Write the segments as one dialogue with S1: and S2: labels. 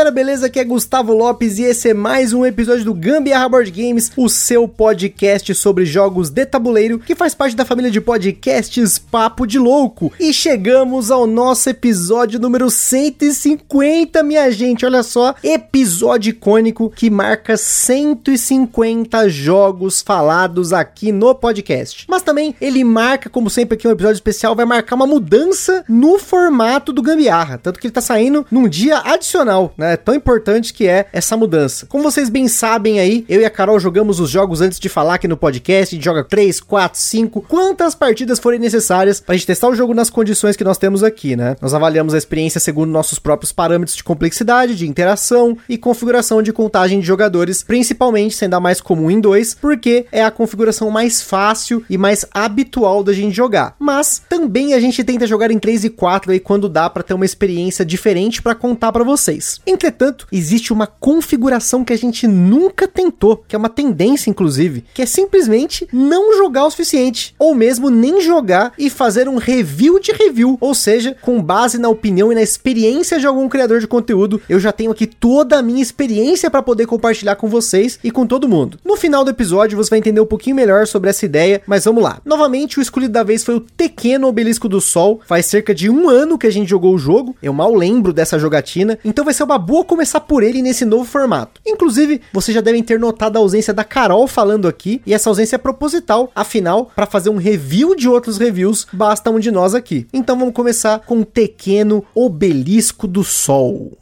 S1: Galera, beleza? Aqui é Gustavo Lopes e esse é mais um episódio do Gambiarra Board Games, o seu podcast sobre jogos de tabuleiro, que faz parte da família de podcasts Papo de Louco. E chegamos ao nosso episódio número 150, minha gente, olha só, episódio icônico que marca 150 jogos falados aqui no podcast. Mas também ele marca, como sempre aqui um episódio especial, vai marcar uma mudança no formato do Gambiarra, tanto que ele tá saindo num dia adicional né? Tão importante que é essa mudança. Como vocês bem sabem aí, eu e a Carol jogamos os jogos antes de falar aqui no podcast, a gente joga 3, 4, 5, quantas partidas forem necessárias pra gente testar o jogo nas condições que nós temos aqui, né? Nós avaliamos a experiência segundo nossos próprios parâmetros de complexidade, de interação e configuração de contagem de jogadores, principalmente sendo a mais comum em 2, porque é a configuração mais fácil e mais habitual da gente jogar. Mas também a gente tenta jogar em 3 e 4 aí quando dá para ter uma experiência diferente para contar para vocês. Entretanto, existe uma configuração que a gente nunca tentou, que é uma tendência inclusive, que é simplesmente não jogar o suficiente, ou mesmo nem jogar e fazer um review de review, ou seja, com base na opinião e na experiência de algum criador de conteúdo, eu já tenho aqui toda a minha experiência para poder compartilhar com vocês e com todo mundo. No final do episódio você vai entender um pouquinho melhor sobre essa ideia, mas vamos lá. Novamente, o escolhido da vez foi o Pequeno Obelisco do Sol. Faz cerca de um ano que a gente jogou o jogo, eu mal lembro dessa jogatina, então vai ser uma boa começar por ele nesse novo formato. Inclusive, vocês já devem ter notado a ausência da Carol falando aqui, e essa ausência é proposital, afinal, para fazer um review de outros reviews, basta um de nós aqui. Então vamos começar com o pequeno Obelisco do Sol.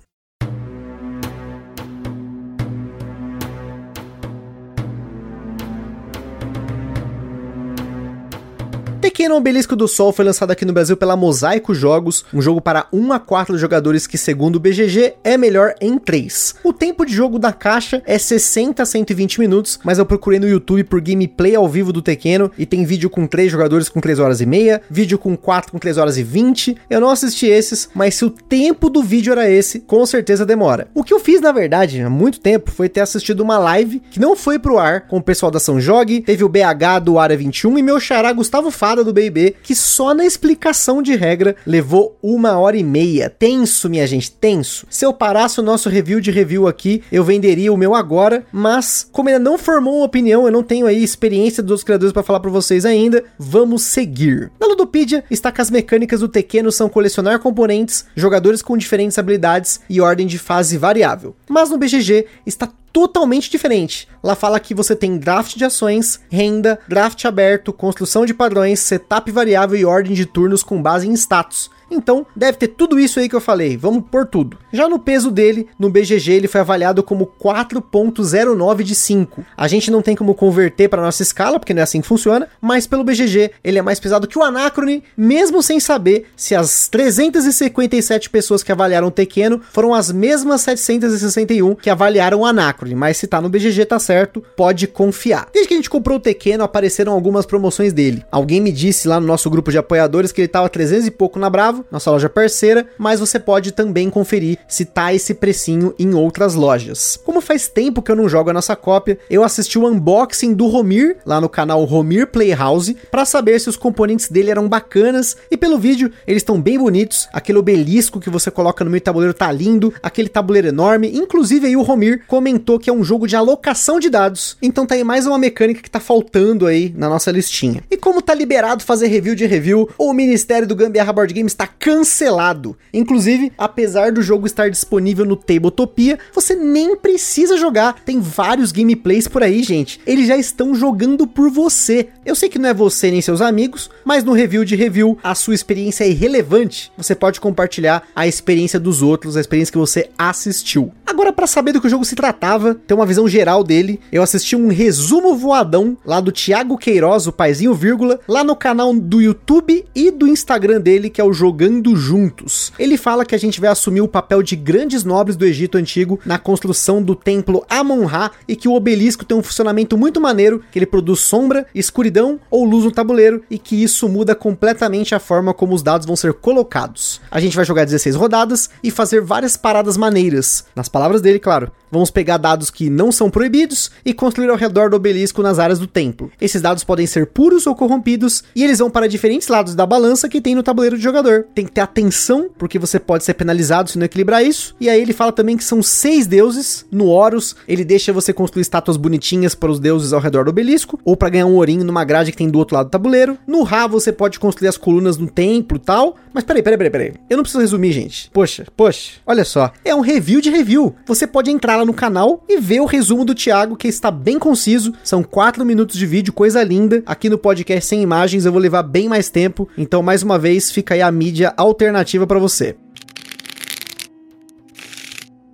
S1: Pequeno Obelisco do Sol foi lançado aqui no Brasil pela Mosaico Jogos, um jogo para 1 a 4 jogadores que, segundo o BGG, é melhor em 3. O tempo de jogo da caixa é 60 a 120 minutos, mas eu procurei no YouTube por gameplay ao vivo do Pequeno e tem vídeo com 3 jogadores com 3 horas e meia, vídeo com 4 com 3 horas e 20. Eu não assisti esses, mas se o tempo do vídeo era esse, com certeza demora. O que eu fiz, na verdade, há muito tempo, foi ter assistido uma live que não foi pro ar com o pessoal da São Jogue, teve o BH do Área 21 e meu xará Gustavo Fada do B&B, que só na explicação de regra levou uma hora e meia. Tenso, minha gente, tenso. Se eu parasse o nosso review de review aqui, eu venderia o meu agora, mas como ainda não formou uma opinião, eu não tenho aí experiência dos outros criadores para falar para vocês ainda, vamos seguir. Na Ludopedia está que as mecânicas do Tequeno são colecionar componentes, jogadores com diferentes habilidades e ordem de fase variável. Mas no BGG está totalmente diferente. Lá fala que você tem draft de ações, renda, draft aberto, construção de padrões, setup variável e ordem de turnos com base em status. Então, deve ter tudo isso aí que eu falei, vamos por tudo. Já no peso dele, no BGG ele foi avaliado como 4.09 de 5. A gente não tem como converter para nossa escala, porque não é assim que funciona, mas pelo BGG ele é mais pesado que o Anacrone, mesmo sem saber se as 357 pessoas que avaliaram o Tequeno foram as mesmas 761 que avaliaram o Anacrone, mas se tá no BGG tá certo, pode confiar. Desde que a gente comprou o Tequeno, apareceram algumas promoções dele. Alguém me disse lá no nosso grupo de apoiadores que ele tava 300 e pouco na Bravo, nossa loja parceira, mas você pode também conferir se tá esse precinho em outras lojas. Como faz tempo que eu não jogo a nossa cópia, eu assisti o unboxing do Romir lá no canal Romir Playhouse para saber se os componentes dele eram bacanas e pelo vídeo eles estão bem bonitos. Aquele obelisco que você coloca no meio do tabuleiro tá lindo, aquele tabuleiro enorme. Inclusive aí o Romir comentou que é um jogo de alocação de dados. Então tá aí mais uma mecânica que tá faltando aí na nossa listinha. E como tá liberado fazer review de review, o Ministério do Gambiarra Board Games está cancelado. Inclusive, apesar do jogo estar disponível no Tabletopia, você nem precisa jogar. Tem vários gameplays por aí, gente. Eles já estão jogando por você. Eu sei que não é você nem seus amigos, mas no review de review, a sua experiência é irrelevante. Você pode compartilhar a experiência dos outros, a experiência que você assistiu. Agora para saber do que o jogo se tratava, ter uma visão geral dele, eu assisti um resumo voadão lá do Thiago Queiroz, o paizinho vírgula, lá no canal do YouTube e do Instagram dele, que é o Jogando Juntos. Ele fala que a gente vai assumir o papel de grandes nobres do Egito Antigo na construção do templo Amon-Ra e que o obelisco tem um funcionamento muito maneiro, que ele produz sombra, escuridão ou luz no tabuleiro e que isso muda completamente a forma como os dados vão ser colocados. A gente vai jogar 16 rodadas e fazer várias paradas maneiras. Nas palavras dele, claro. Vamos pegar dados que não são proibidos e construir ao redor do obelisco nas áreas do templo. Esses dados podem ser puros ou corrompidos e eles vão para diferentes lados da balança que tem no tabuleiro de jogador. Tem que ter atenção, porque você pode ser penalizado se não equilibrar isso. E aí ele fala também que são seis deuses. No Horus, ele deixa você construir estátuas bonitinhas para os deuses ao redor do obelisco, ou para ganhar um ourinho numa grade que tem do outro lado do tabuleiro. No Ra, você pode construir as colunas no templo e tal. Mas peraí, peraí, peraí, peraí. Eu não preciso resumir, gente. Poxa, poxa, olha só. É um review de review. Você pode entrar lá no canal e ver o resumo do Thiago, que está bem conciso. São quatro minutos de vídeo, coisa linda. Aqui no podcast sem imagens eu vou levar bem mais tempo. Então, mais uma vez, fica aí a mídia alternativa para você.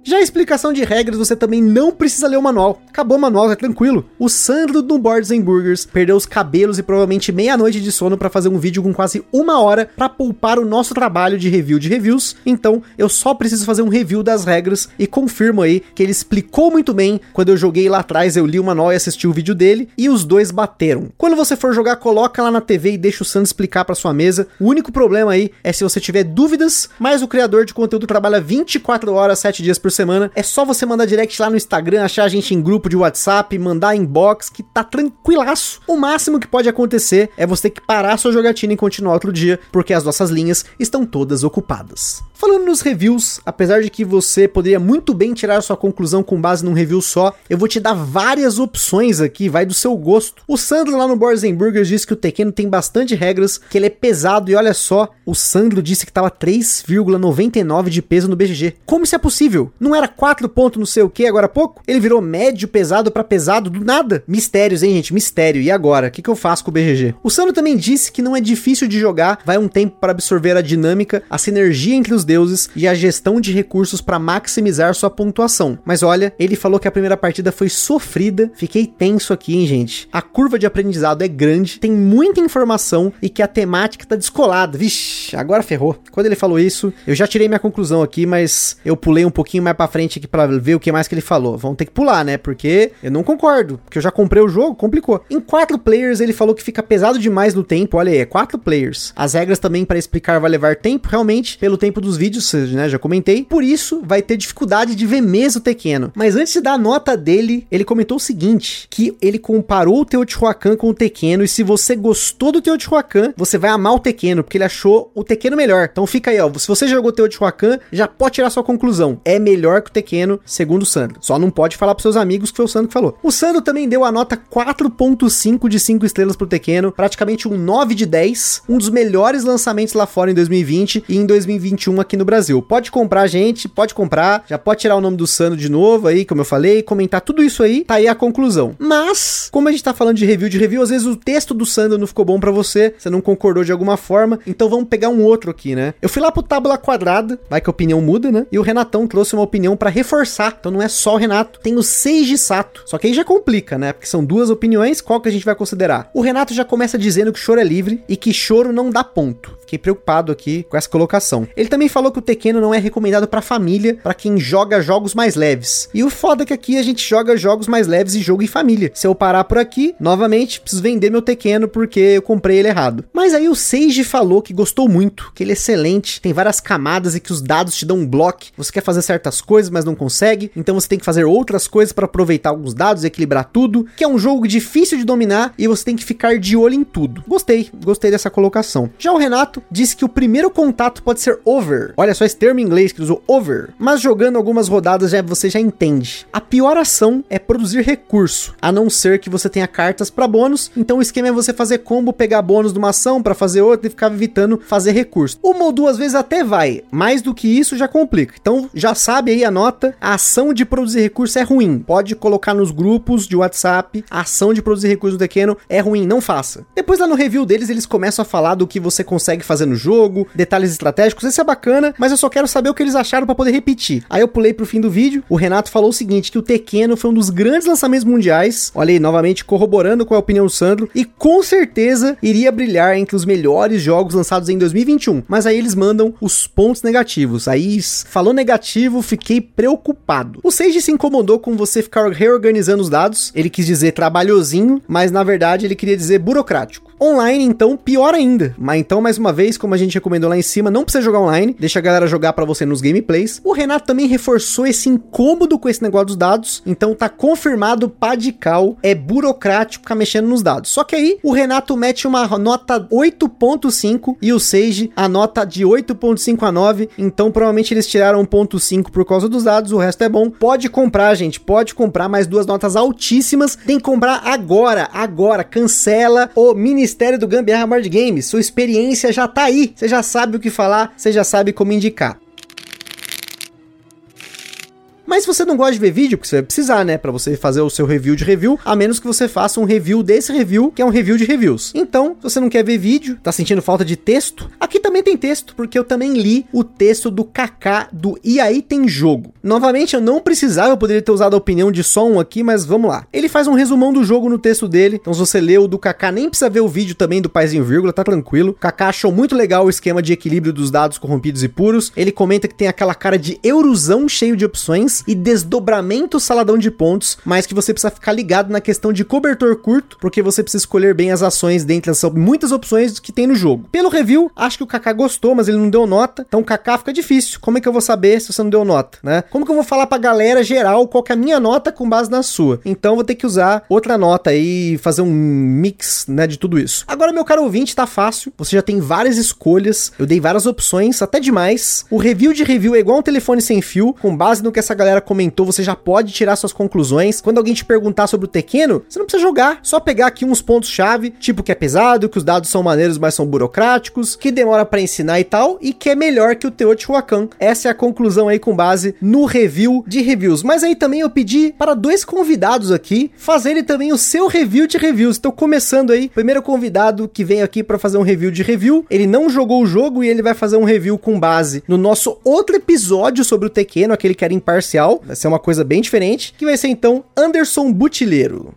S1: Já a explicação de regras, você também não precisa ler o manual. Acabou o manual, é tranquilo. O Sandro do Boards and Burgers perdeu os cabelos e provavelmente meia-noite de sono para fazer um vídeo com quase uma hora para poupar o nosso trabalho de review de reviews. Então, eu só preciso fazer um review das regras e confirmo aí que ele explicou muito bem. Quando eu joguei lá atrás, eu li o manual e assisti o vídeo dele e os dois bateram. Quando você for jogar, coloca lá na TV e deixa o Sandro explicar para sua mesa. O único problema aí é se você tiver dúvidas, mas o criador de conteúdo trabalha 24 horas, 7 dias por semana. É só você mandar direct lá no Instagram, achar a gente em grupo de WhatsApp, mandar inbox, que tá tranquilaço. O máximo que pode acontecer é você ter que parar sua jogatina e continuar outro dia, porque as nossas linhas estão todas ocupadas. Falando nos reviews, apesar de que você poderia muito bem tirar sua conclusão com base num review só, eu vou te dar várias opções aqui, vai do seu gosto. O Sandro lá no Boards Burgers disse que o Tekken tem bastante regras, que ele é pesado e olha só, o Sandro disse que tava 3,99 de peso no BGG. Como isso é possível? Não era 4 pontos não sei o que agora há pouco? Ele virou médio pesado para pesado do nada? Mistérios, hein, gente? Mistério. E agora? O que, que eu faço com o BGG? O Sandro também disse que não é difícil de jogar, vai um tempo para absorver a dinâmica, a sinergia entre os deuses e a gestão de recursos para maximizar sua pontuação. Mas olha, ele falou que a primeira partida foi sofrida. Fiquei tenso aqui, hein, gente? A curva de aprendizado é grande, tem muita informação e que a temática tá descolada. Vixe, agora ferrou. Quando ele falou isso, eu já tirei minha conclusão aqui, mas eu pulei um pouquinho mais para frente aqui para ver o que mais que ele falou. Vamos ter que pular, né? Porque eu não concordo, porque eu já comprei o jogo, complicou. Em quatro players ele falou que fica pesado demais no tempo. Olha aí, é quatro players. As regras também para explicar vai levar tempo, realmente, pelo tempo dos vídeos, né? Já comentei. Por isso, vai ter dificuldade de ver mesmo o Tequeno. Mas antes de dar a nota dele, ele comentou o seguinte: que ele comparou o Teotihuacan com o Tequeno. E se você gostou do Teotihuacan, você vai amar o Tequeno, porque ele achou o Tequeno melhor. Então fica aí, ó. Se você jogou Teotihuacan, já pode tirar sua conclusão. É melhor que o Tequeno, segundo o Sandro. Só não pode falar pros seus amigos que foi o Sandro que falou. O Sandro também deu a nota 4.5 de 5 estrelas pro Tequeno, praticamente um 9 de 10, um dos melhores lançamentos lá fora em 2020 e em 2021 aqui no Brasil. Pode comprar, gente, pode comprar, já pode tirar o nome do Sandro de novo aí, como eu falei, comentar tudo isso aí, tá aí a conclusão. Mas, como a gente tá falando de review de review, às vezes o texto do Sandro não ficou bom para você, você não concordou de alguma forma, então vamos pegar um outro aqui, né? Eu fui lá pro Tábula Quadrada, vai que a opinião muda, né? E o Renatão trouxe uma opinião para reforçar, então não é só o Renato, tem o Seiji Sato. Só que aí já complica, né? Porque são duas opiniões, qual que a gente vai considerar? O Renato já começa dizendo que choro é livre e que choro não dá ponto. Fiquei preocupado aqui com essa colocação. Ele também falou que o Tequeno não é recomendado para família, para quem joga jogos mais leves. E o foda é que aqui a gente joga jogos mais leves e jogo em família. Se eu parar por aqui, novamente, preciso vender meu Tequeno porque eu comprei ele errado. Mas aí o Seiji falou que gostou muito, que ele é excelente, tem várias camadas e que os dados te dão um bloco. Você quer fazer certas coisas, mas não consegue, então você tem que fazer outras coisas para aproveitar alguns dados, equilibrar tudo, que é um jogo difícil de dominar e você tem que ficar de olho em tudo. Gostei, gostei dessa colocação. Já o Renato disse que o primeiro contato pode ser over. Olha só esse termo em inglês que usou over. Mas jogando algumas rodadas já você já entende. A pior ação é produzir recurso, a não ser que você tenha cartas para bônus. Então o esquema é você fazer combo, pegar bônus de uma ação para fazer outra e ficar evitando fazer recurso. Uma ou duas vezes até vai, mais do que isso já complica. Então já sabe aí a nota, a ação de produzir recurso é ruim. Pode colocar nos grupos de WhatsApp, a ação de produzir recurso no Tequeno é ruim, não faça. Depois lá no review deles eles começam a falar do que você consegue fazer no jogo, detalhes estratégicos, esse é bacana, mas eu só quero saber o que eles acharam para poder repetir. Aí eu pulei pro fim do vídeo, o Renato falou o seguinte, que o Tequeno foi um dos grandes lançamentos mundiais, olha aí, novamente corroborando com a opinião do Sandro, e com certeza iria brilhar entre os melhores jogos lançados em 2021. Mas aí eles mandam os pontos negativos. Aí falou negativo, fiquei preocupado. O Sage se incomodou com você ficar reorganizando os dados, ele quis dizer trabalhosinho, mas na verdade ele queria dizer burocrático. Online, então, pior ainda. Mas então, mais uma vez, como a gente recomendou lá em cima, não precisa jogar online, deixa a galera jogar para você nos gameplays. O Renato também reforçou esse incômodo com esse negócio dos dados, então tá confirmado, padical, é burocrático ficar mexendo nos dados. Só que aí, o Renato mete uma nota 8.5 e o Sage a nota de 8.5 a 9, então provavelmente eles tiraram 1.5 por causa dos dados, o resto é bom. Pode comprar, gente, pode comprar mais duas notas altíssimas, tem que comprar agora, agora, cancela o Ministério Ministério do Gambiarra Board Games. Sua experiência já tá aí. Você já sabe o que falar, você já sabe como indicar. Mas se você não gosta de ver vídeo, porque você vai precisar, né, para você fazer o seu review de review, a menos que você faça um review desse review, que é um review de reviews. Então, se você não quer ver vídeo, tá sentindo falta de texto, aqui também tem texto, porque eu também li o texto do Kaká do E aí tem jogo. Novamente, eu não precisava, eu poderia ter usado a opinião de só um aqui, mas vamos lá. Ele faz um resumão do jogo no texto dele, então se você leu o do Kaká, nem precisa ver o vídeo também do Paizinho Vírgula, tá tranquilo. Kaká achou muito legal o esquema de equilíbrio dos dados corrompidos e puros. Ele comenta que tem aquela cara de eurozão cheio de opções e desdobramento saladão de pontos, mas que você precisa ficar ligado na questão de cobertor curto, porque você precisa escolher bem as ações dentre as muitas opções que tem no jogo. Pelo review, acho que o Kaká gostou, mas ele não deu nota, então o Kaká fica difícil. Como é que eu vou saber se você não deu nota, né? Como que eu vou falar pra galera geral qual que é a minha nota com base na sua? Então vou ter que usar outra nota aí, fazer um mix, né, de tudo isso. Agora, meu caro ouvinte, tá fácil. Você já tem várias escolhas, eu dei várias opções, até demais. O review de review é igual um telefone sem fio, com base no que essa galera comentou, você já pode tirar suas conclusões. Quando alguém te perguntar sobre o Tequeno, você não precisa jogar, só pegar aqui uns pontos-chave, tipo que é pesado, que os dados são maneiros, mas são burocráticos, que demora para ensinar e tal, e que é melhor que o Teotihuacan. Essa é a conclusão aí com base no review de reviews. Mas aí também eu pedi para dois convidados aqui fazerem também o seu review de reviews. Estou começando aí, primeiro convidado que vem aqui para fazer um review de review. Ele não jogou o jogo e ele vai fazer um review com base no nosso outro episódio sobre o Tequeno, aquele que era imparcial. Vai ser uma coisa bem diferente, que vai ser então Anderson Butileiro.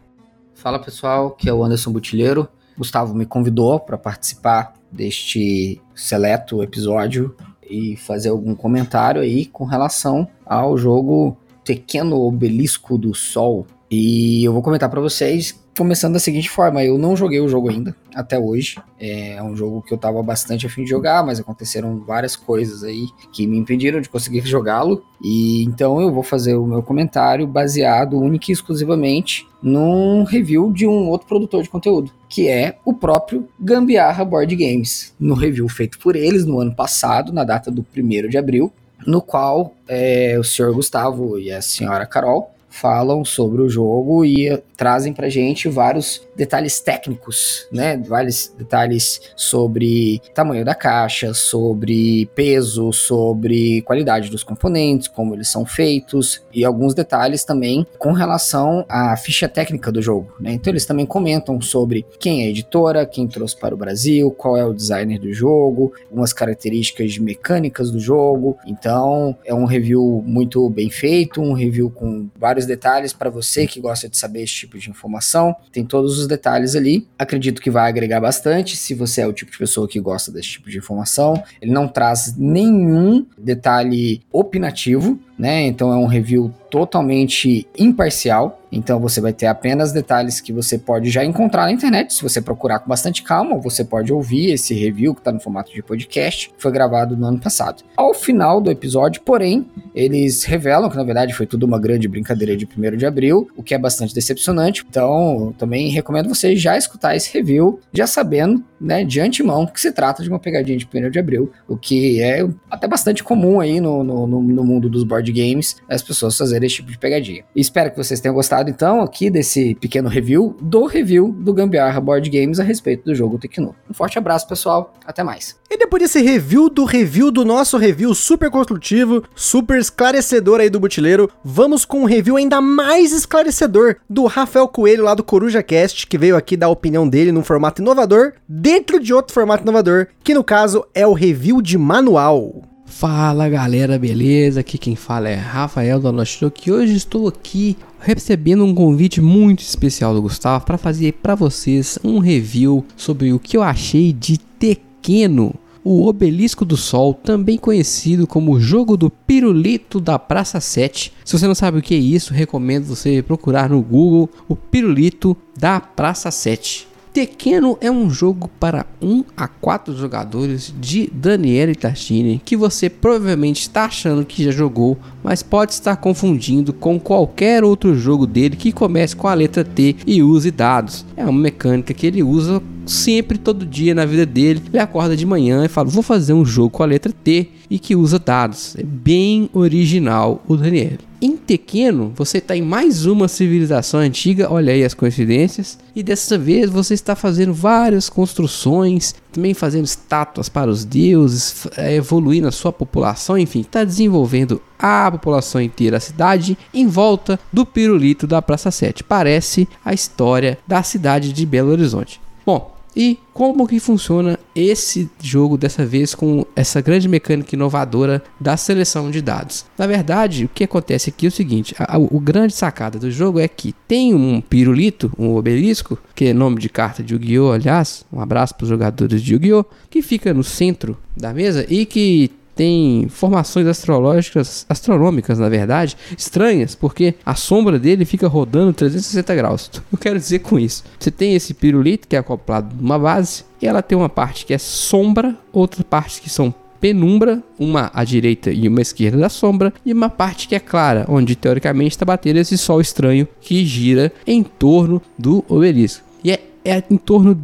S2: Fala pessoal, que é o Anderson Butileiro. Gustavo me convidou para participar deste seleto episódio e fazer algum comentário aí com relação ao jogo Pequeno Obelisco do Sol. E eu vou comentar para vocês começando da seguinte forma: eu não joguei o jogo ainda, até hoje. É um jogo que eu tava bastante afim de jogar, mas aconteceram várias coisas aí que me impediram de conseguir jogá-lo. E então eu vou fazer o meu comentário baseado única e exclusivamente num review de um outro produtor de conteúdo, que é o próprio Gambiarra Board Games, no review feito por eles no ano passado, na data do 1 de abril, no qual é, o senhor Gustavo e a senhora Carol falam sobre o jogo e trazem pra gente vários detalhes técnicos, né? Vários detalhes sobre tamanho da caixa, sobre peso, sobre qualidade dos componentes, como eles são feitos e alguns detalhes também com relação à ficha técnica do jogo, né? Então eles também comentam sobre quem é a editora, quem trouxe para o Brasil, qual é o designer do jogo, algumas características mecânicas do jogo. Então é um review muito bem feito, um review com vários detalhes para você que gosta de saber esse tipo de informação. Tem todos os detalhes ali. Acredito que vai agregar bastante se você é o tipo de pessoa que gosta desse tipo de informação. Ele não traz nenhum detalhe opinativo, né? Então é um review totalmente imparcial. Então você vai ter apenas detalhes que você pode já encontrar na internet, se você procurar com bastante calma, você pode ouvir esse review que está no formato de podcast, que foi gravado no ano passado. Ao final do episódio, porém, eles revelam que na verdade foi tudo uma grande brincadeira de 1 de abril, o que é bastante decepcionante. Então, também recomendo você já escutar esse review, já sabendo, né, de antemão, que se trata de uma pegadinha de 1 de abril, o que é até bastante comum aí no, no, no mundo dos board games, as pessoas fazerem fazer esse tipo de pegadinha. Espero que vocês tenham gostado, então, aqui desse pequeno review do review do Gambiarra Board Games a respeito do jogo Tecno. Um forte abraço, pessoal. Até mais.
S1: E depois desse review do review do nosso review super construtivo, super esclarecedor aí do Butileiro, vamos com um review ainda mais esclarecedor do Rafael Coelho lá do Coruja Cast, que veio aqui dar a opinião dele num formato inovador, dentro de outro formato inovador, que no caso é o review de manual.
S3: Fala galera, beleza? Aqui quem fala é Rafael do Nostro, que hoje estou aqui recebendo um convite muito especial do Gustavo para fazer para vocês um review sobre o que eu achei de Tequeno, o Obelisco do Sol, também conhecido como jogo do pirulito da Praça 7. Se você não sabe o que é isso, recomendo você procurar no Google o pirulito da Praça 7. Tequeno é um jogo para 1 a 4 jogadores de Daniele Tachini que você provavelmente está achando que já jogou, mas pode estar confundindo com qualquer outro jogo dele que comece com a letra T e use dados. É uma mecânica que ele usa sempre, todo dia na vida dele. Ele acorda de manhã e fala: Vou fazer um jogo com a letra T e que usa dados. É bem original o Daniele. Em Tequeno, você está em mais uma civilização antiga, olha aí as coincidências, e dessa vez você está fazendo várias construções, também fazendo estátuas para os deuses, é, evoluindo a sua população, enfim, está desenvolvendo a população inteira, a cidade, em volta do pirulito da Praça 7. Parece a história da cidade de Belo Horizonte. Bom, e como que funciona esse jogo dessa vez com essa grande mecânica inovadora da seleção de dados? Na verdade, o que acontece aqui é o seguinte: a, a, o grande sacada do jogo é que tem um pirulito, um obelisco, que é nome de carta de Yu-Gi-Oh! Aliás, um abraço para os jogadores de Yu-Gi-Oh! que fica no centro da mesa e que tem formações astrológicas, astronômicas, na verdade, estranhas, porque a sombra dele fica rodando 360 graus. Eu quero dizer com isso. Você tem esse pirulito que é acoplado numa base, e ela tem uma parte que é sombra, outra parte que são penumbra, uma à direita e uma à esquerda da sombra, e uma parte que é clara, onde teoricamente está batendo esse sol estranho que gira em torno do obelisco. E é, é em torno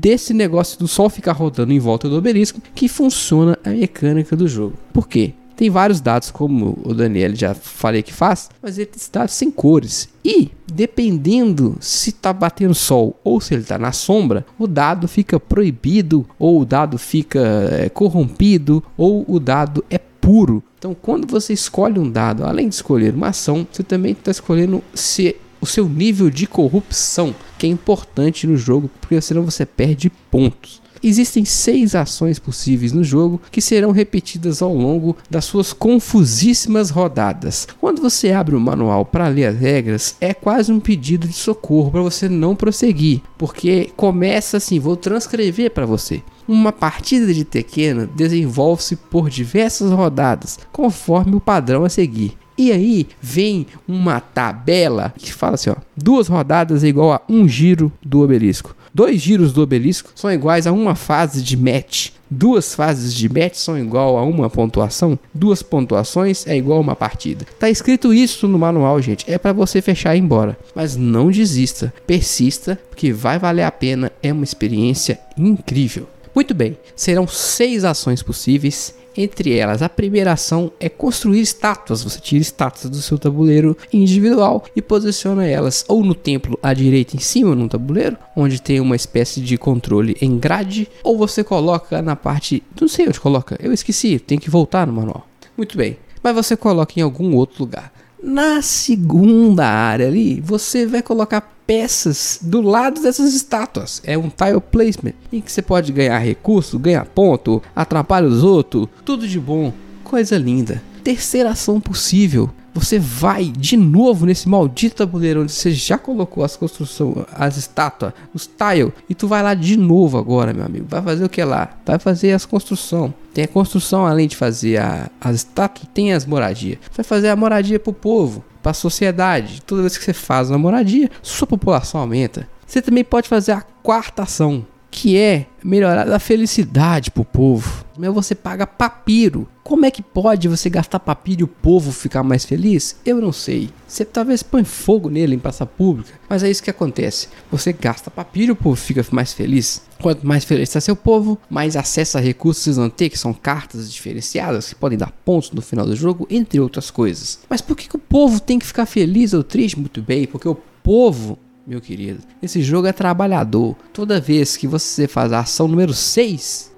S3: desse negócio do sol ficar rodando em volta do obelisco que funciona a mecânica do jogo. Por quê? Tem vários dados, como o Daniel já falei que faz, mas ele dados sem cores. E, dependendo se está batendo sol ou se ele está na sombra, o dado fica proibido, ou o dado fica é, corrompido, ou o dado é puro. Então, quando você escolhe um dado, além de escolher uma ação, você também está escolhendo se o seu nível de corrupção, que é importante no jogo, porque senão você perde pontos. Existem seis ações possíveis no jogo que serão repetidas ao longo das suas confusíssimas rodadas. Quando você abre o manual para ler as regras, é quase um pedido de socorro para você não prosseguir, porque começa assim: vou transcrever para você. Uma partida de Tequeno desenvolve-se por diversas rodadas, conforme o padrão a seguir. E aí vem uma tabela que fala assim, ó, duas rodadas é igual a um giro do obelisco. Dois giros do obelisco são iguais a uma fase de match. Duas fases de match são igual a uma pontuação. Duas pontuações é igual a uma partida. Tá escrito isso no manual, gente. É para você fechar e ir embora. Mas não desista. Persista, porque vai valer a pena. É uma experiência incrível. Muito bem, serão seis ações possíveis entre elas, a primeira ação é construir estátuas. Você tira estátuas do seu tabuleiro individual e posiciona elas ou no templo à direita em cima no tabuleiro, onde tem uma espécie de controle em grade, ou você coloca na parte, não sei onde coloca, eu esqueci, tem que voltar no manual. Muito bem, mas você coloca em algum outro lugar. Na segunda área ali, você vai colocar peças do lado dessas estátuas. É um tile placement em que você pode ganhar recurso, ganhar ponto, atrapalha os outros, tudo de bom, coisa linda. Terceira ação possível. Você vai de novo nesse maldito tabuleiro onde você já colocou as construções, as estátuas, os tiles, e tu vai lá de novo agora, meu amigo. Vai fazer o que lá? Vai fazer as construções. Tem a construção além de fazer a, as estátuas, tem as moradias. Vai fazer a moradia pro povo para a sociedade. Toda vez que você faz uma moradia, sua população aumenta. Você também pode fazer a quarta ação, que é melhorar a felicidade para o povo. Mas você paga papiro. Como é que pode você gastar papiro e o povo ficar mais feliz? Eu não sei. Você talvez põe fogo nele em praça pública, mas é isso que acontece. Você gasta papiro e o povo fica mais feliz. Quanto mais feliz está seu povo, mais acesso a recursos vocês vão ter, que são cartas diferenciadas que podem dar pontos no final do jogo, entre outras coisas. Mas por que, que o povo tem que ficar feliz ou triste? Muito bem, porque o povo meu querido. Esse jogo é trabalhador. Toda vez que você faz a ação número 6, que é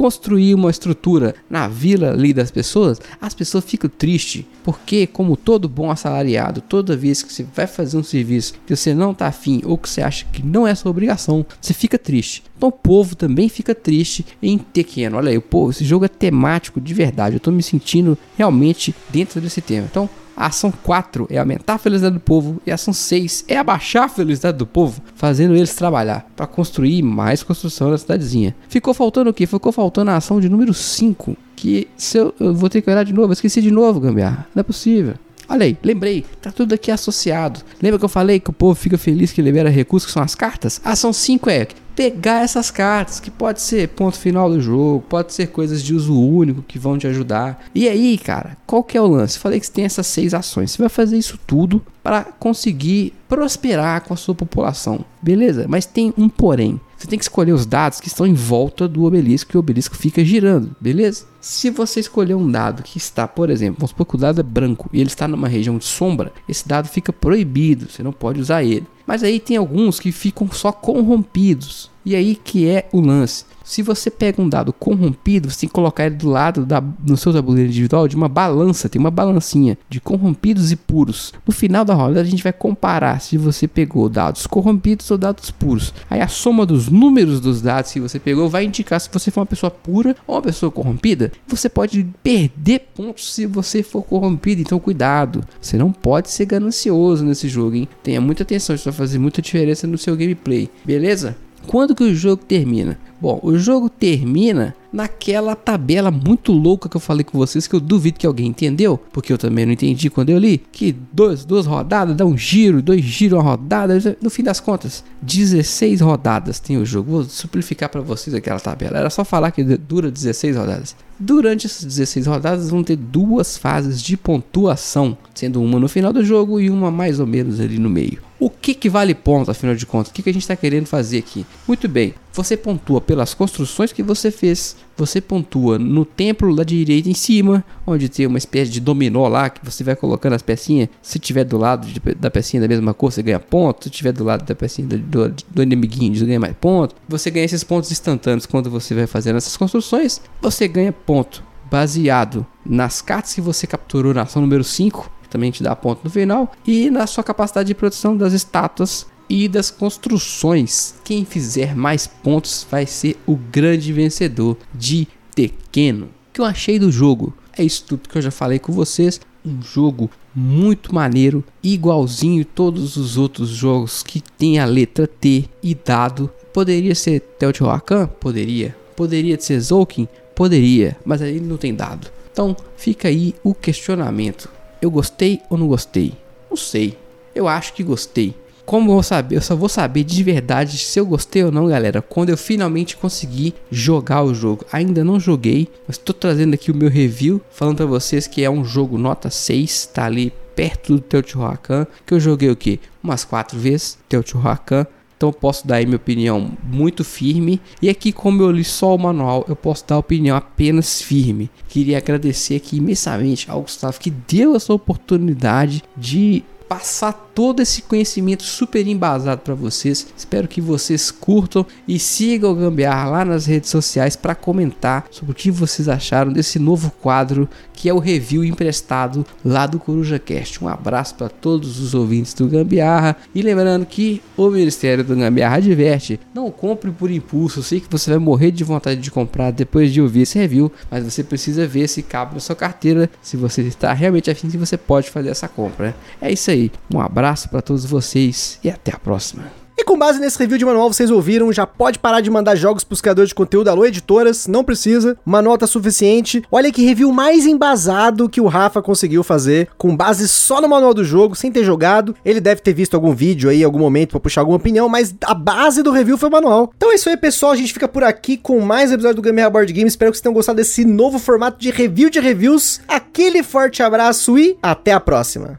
S3: construir uma estrutura na vila ali das pessoas, as pessoas ficam tristes, porque como todo bom assalariado, toda vez que você vai fazer um serviço que você não tá afim ou que você acha que não é sua obrigação, você fica triste. Então o povo também fica triste em Tekken. Olha aí, o povo, esse jogo é temático de verdade. Eu tô me sentindo realmente dentro desse tema. Então, a ação 4 é aumentar a felicidade do povo e a ação 6 é abaixar a felicidade do povo, fazendo eles trabalhar para construir mais construção na cidadezinha. Ficou faltando o que? Ficou faltando a ação de número 5, que se eu, eu vou ter que olhar de novo, eu esqueci de novo, gambiarra. Não é possível. Olha aí, lembrei, tá tudo aqui associado. Lembra que eu falei que o povo fica feliz que libera recursos, que são as cartas? A ação 5 é pegar essas cartas, que pode ser ponto final do jogo, pode ser coisas de uso único que vão te ajudar. E aí, cara, qual que é o lance? Falei que você tem essas seis ações. Você vai fazer isso tudo para conseguir prosperar com a sua população, beleza? Mas tem um porém. Você tem que escolher os dados que estão em volta do obelisco e o obelisco fica girando, beleza? Se você escolher um dado que está, por exemplo, vamos supor que o dado é branco e ele está numa região de sombra, esse dado fica proibido, você não pode usar ele. Mas aí tem alguns que ficam só corrompidos. E aí que é o lance. Se você pega um dado corrompido, você tem que colocar ele do lado da, no seu tabuleiro individual de uma balança, tem uma balancinha de corrompidos e puros. No final da roda a gente vai comparar se você pegou dados corrompidos ou dados puros. Aí a soma dos números dos dados que você pegou vai indicar se você for uma pessoa pura ou uma pessoa corrompida. Você pode perder pontos se você for corrompido, então cuidado. Você não pode ser ganancioso nesse jogo, hein? Tenha muita atenção, isso vai fazer muita diferença no seu gameplay, beleza? Quando que o jogo termina? Bom, o jogo termina naquela tabela muito louca que eu falei com vocês, que eu duvido que alguém entendeu, porque eu também não entendi quando eu li, que dois, duas rodadas dá um giro, dois giros uma rodada, no fim das contas, 16 rodadas tem o jogo. Vou simplificar para vocês aquela tabela. Era só falar que dura 16 rodadas. Durante essas 16 rodadas vão ter duas fases de pontuação, sendo uma no final do jogo e uma mais ou menos ali no meio. O que, que vale ponto, afinal de contas? O que, que a gente está querendo fazer aqui? Muito bem, você pontua pelas construções que você fez, você pontua no templo da direita em cima, onde tem uma espécie de dominó lá que você vai colocando as pecinhas. Se tiver do lado de, da pecinha da mesma cor, você ganha ponto. Se tiver do lado da pecinha do, do, do inimiguinho, você ganha mais ponto. Você ganha esses pontos instantâneos quando você vai fazendo essas construções. Você ganha ponto baseado nas cartas que você capturou na ação número 5 também te dá ponto no final, e na sua capacidade de produção das estátuas e das construções. Quem fizer mais pontos vai ser o grande vencedor de Tequeno. O que eu achei do jogo? É isso tudo que eu já falei com vocês. Um jogo muito maneiro, igualzinho todos os outros jogos que tem a letra T e dado. Poderia ser Teotihuacan? Poderia. Poderia ser Zolkin? Poderia, mas aí não tem dado. Então fica aí o questionamento. Eu gostei ou não gostei? Não sei. Eu acho que gostei. Como eu vou saber? Eu só vou saber de verdade se eu gostei ou não, galera, quando eu finalmente conseguir jogar o jogo. Ainda não joguei, mas estou trazendo aqui o meu review, falando para vocês que é um jogo nota 6, tá ali perto do Teotihuacan, que eu joguei o que? Umas quatro vezes, Teotihuacan. Então posso dar aí minha opinião muito firme. E aqui, como eu li só o manual, eu posso dar opinião apenas firme. Queria agradecer aqui imensamente ao Gustavo que deu essa oportunidade de passar todo esse conhecimento super embasado para vocês. Espero que vocês curtam e sigam o Gambiarra lá nas redes sociais para comentar sobre o que vocês acharam desse novo quadro que é o review emprestado lá do Coruja Cast. Um abraço para todos os ouvintes do Gambiarra e lembrando que o Ministério do Gambiarra adverte: não compre por impulso. Eu sei que você vai morrer de vontade de comprar depois de ouvir esse review, mas você precisa ver se cabe na sua carteira, se você está realmente afim você pode fazer essa compra. É isso aí. Um abraço para todos vocês e até a próxima.
S1: E com base nesse review de manual, vocês ouviram, já pode parar de mandar jogos pros criadores de conteúdo, alô editoras, não precisa, uma nota suficiente. Olha que review mais embasado que o Rafa conseguiu fazer, com base só no manual do jogo, sem ter jogado. Ele deve ter visto algum vídeo aí, algum momento para puxar alguma opinião, mas a base do review foi o manual. Então é isso aí, pessoal, a gente fica por aqui com mais um episódio do Gamer Board Game. Espero que vocês tenham gostado desse novo formato de review de reviews. Aquele forte abraço e até a próxima.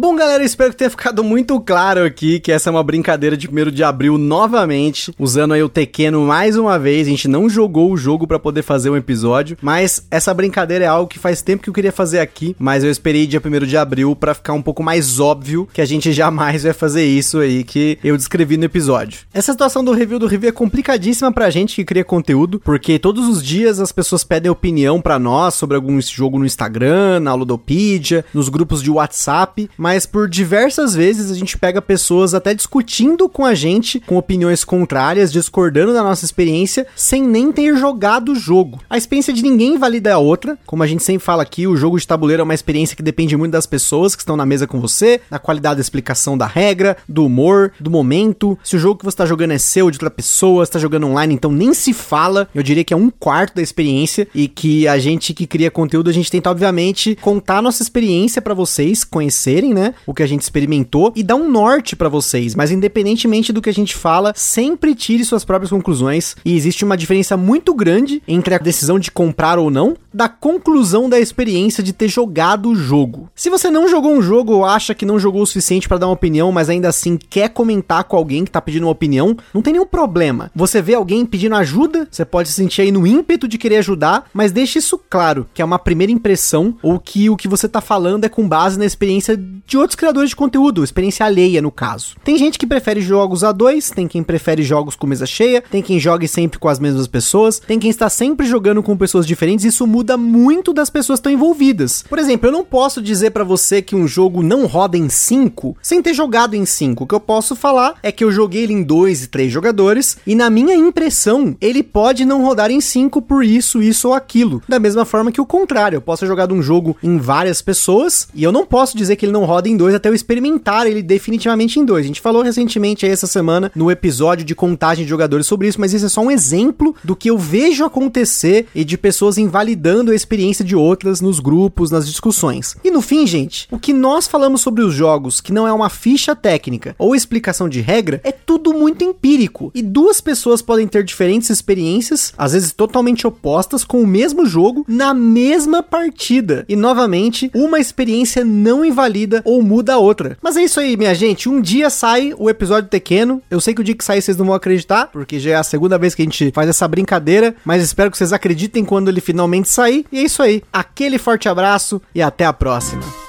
S1: Bom, galera, espero que tenha ficado muito claro aqui que essa é uma brincadeira de 1 de abril novamente, usando aí o Tequeno mais uma vez. A gente não jogou o jogo para poder fazer um episódio, mas essa brincadeira é algo que faz tempo que eu queria fazer aqui, mas eu esperei dia 1 de abril para ficar um pouco mais óbvio que a gente jamais vai fazer isso aí que eu descrevi no episódio. Essa situação do review do review é complicadíssima pra gente que cria conteúdo, porque todos os dias as pessoas pedem opinião para nós sobre algum jogo no Instagram, na Ludopedia, nos grupos de WhatsApp, mas mas por diversas vezes a gente pega pessoas até discutindo com a gente, com opiniões contrárias, discordando da nossa experiência, sem nem ter jogado o jogo. A experiência de ninguém valida a outra, como a gente sempre fala aqui, o jogo de tabuleiro é uma experiência que depende muito das pessoas que estão na mesa com você, da qualidade da explicação da regra, do humor, do momento. Se o jogo que você está jogando é seu, de outra pessoa, está jogando online, então nem se fala. Eu diria que é um quarto da experiência e que a gente que cria conteúdo, a gente tenta obviamente contar nossa experiência para vocês conhecerem, né? O que a gente experimentou e dar um norte para vocês. Mas independentemente do que a gente fala, sempre tire suas próprias conclusões. E existe uma diferença muito grande entre a decisão de comprar ou não, da conclusão da experiência de ter jogado o jogo. Se você não jogou um jogo ou acha que não jogou o suficiente para dar uma opinião, mas ainda assim quer comentar com alguém que tá pedindo uma opinião, não tem nenhum problema. Você vê alguém pedindo ajuda, você pode se sentir aí no ímpeto de querer ajudar, mas deixe isso claro, que é uma primeira impressão ou que o que você tá falando é com base na experiência de outros criadores de conteúdo, experiência alheia no caso. Tem gente que prefere jogos a dois, tem quem prefere jogos com mesa cheia, tem quem jogue sempre com as mesmas pessoas, tem quem está sempre jogando com pessoas diferentes, isso muda muito das pessoas que estão envolvidas. Por exemplo, eu não posso dizer para você que um jogo não roda em 5 sem ter jogado em 5. O que eu posso falar é que eu joguei ele em 2 e 3 jogadores e na minha impressão, ele pode não rodar em 5 por isso, isso ou aquilo. Da mesma forma que o contrário, eu posso ter jogado um jogo em várias pessoas e eu não posso dizer que ele não roda em 2 até eu experimentar ele definitivamente em 2. A gente falou recentemente essa semana no episódio de contagem de jogadores sobre isso, mas esse é só um exemplo do que eu vejo acontecer e de pessoas invalidando a experiência de outras nos grupos, nas discussões. E no fim, gente, o que nós falamos sobre os jogos, que não é uma ficha técnica ou explicação de regra, é tudo muito empírico. E duas pessoas podem ter diferentes experiências, às vezes totalmente opostas, com o mesmo jogo na mesma partida. E novamente, uma experiência não invalida ou muda a outra. Mas é isso aí, minha gente. Um dia sai o episódio pequeno. Eu sei que o dia que sair vocês não vão acreditar, porque já é a segunda vez que a gente faz essa brincadeira, mas espero que vocês acreditem quando ele finalmente sair. E é isso aí. Aquele forte abraço e até a próxima.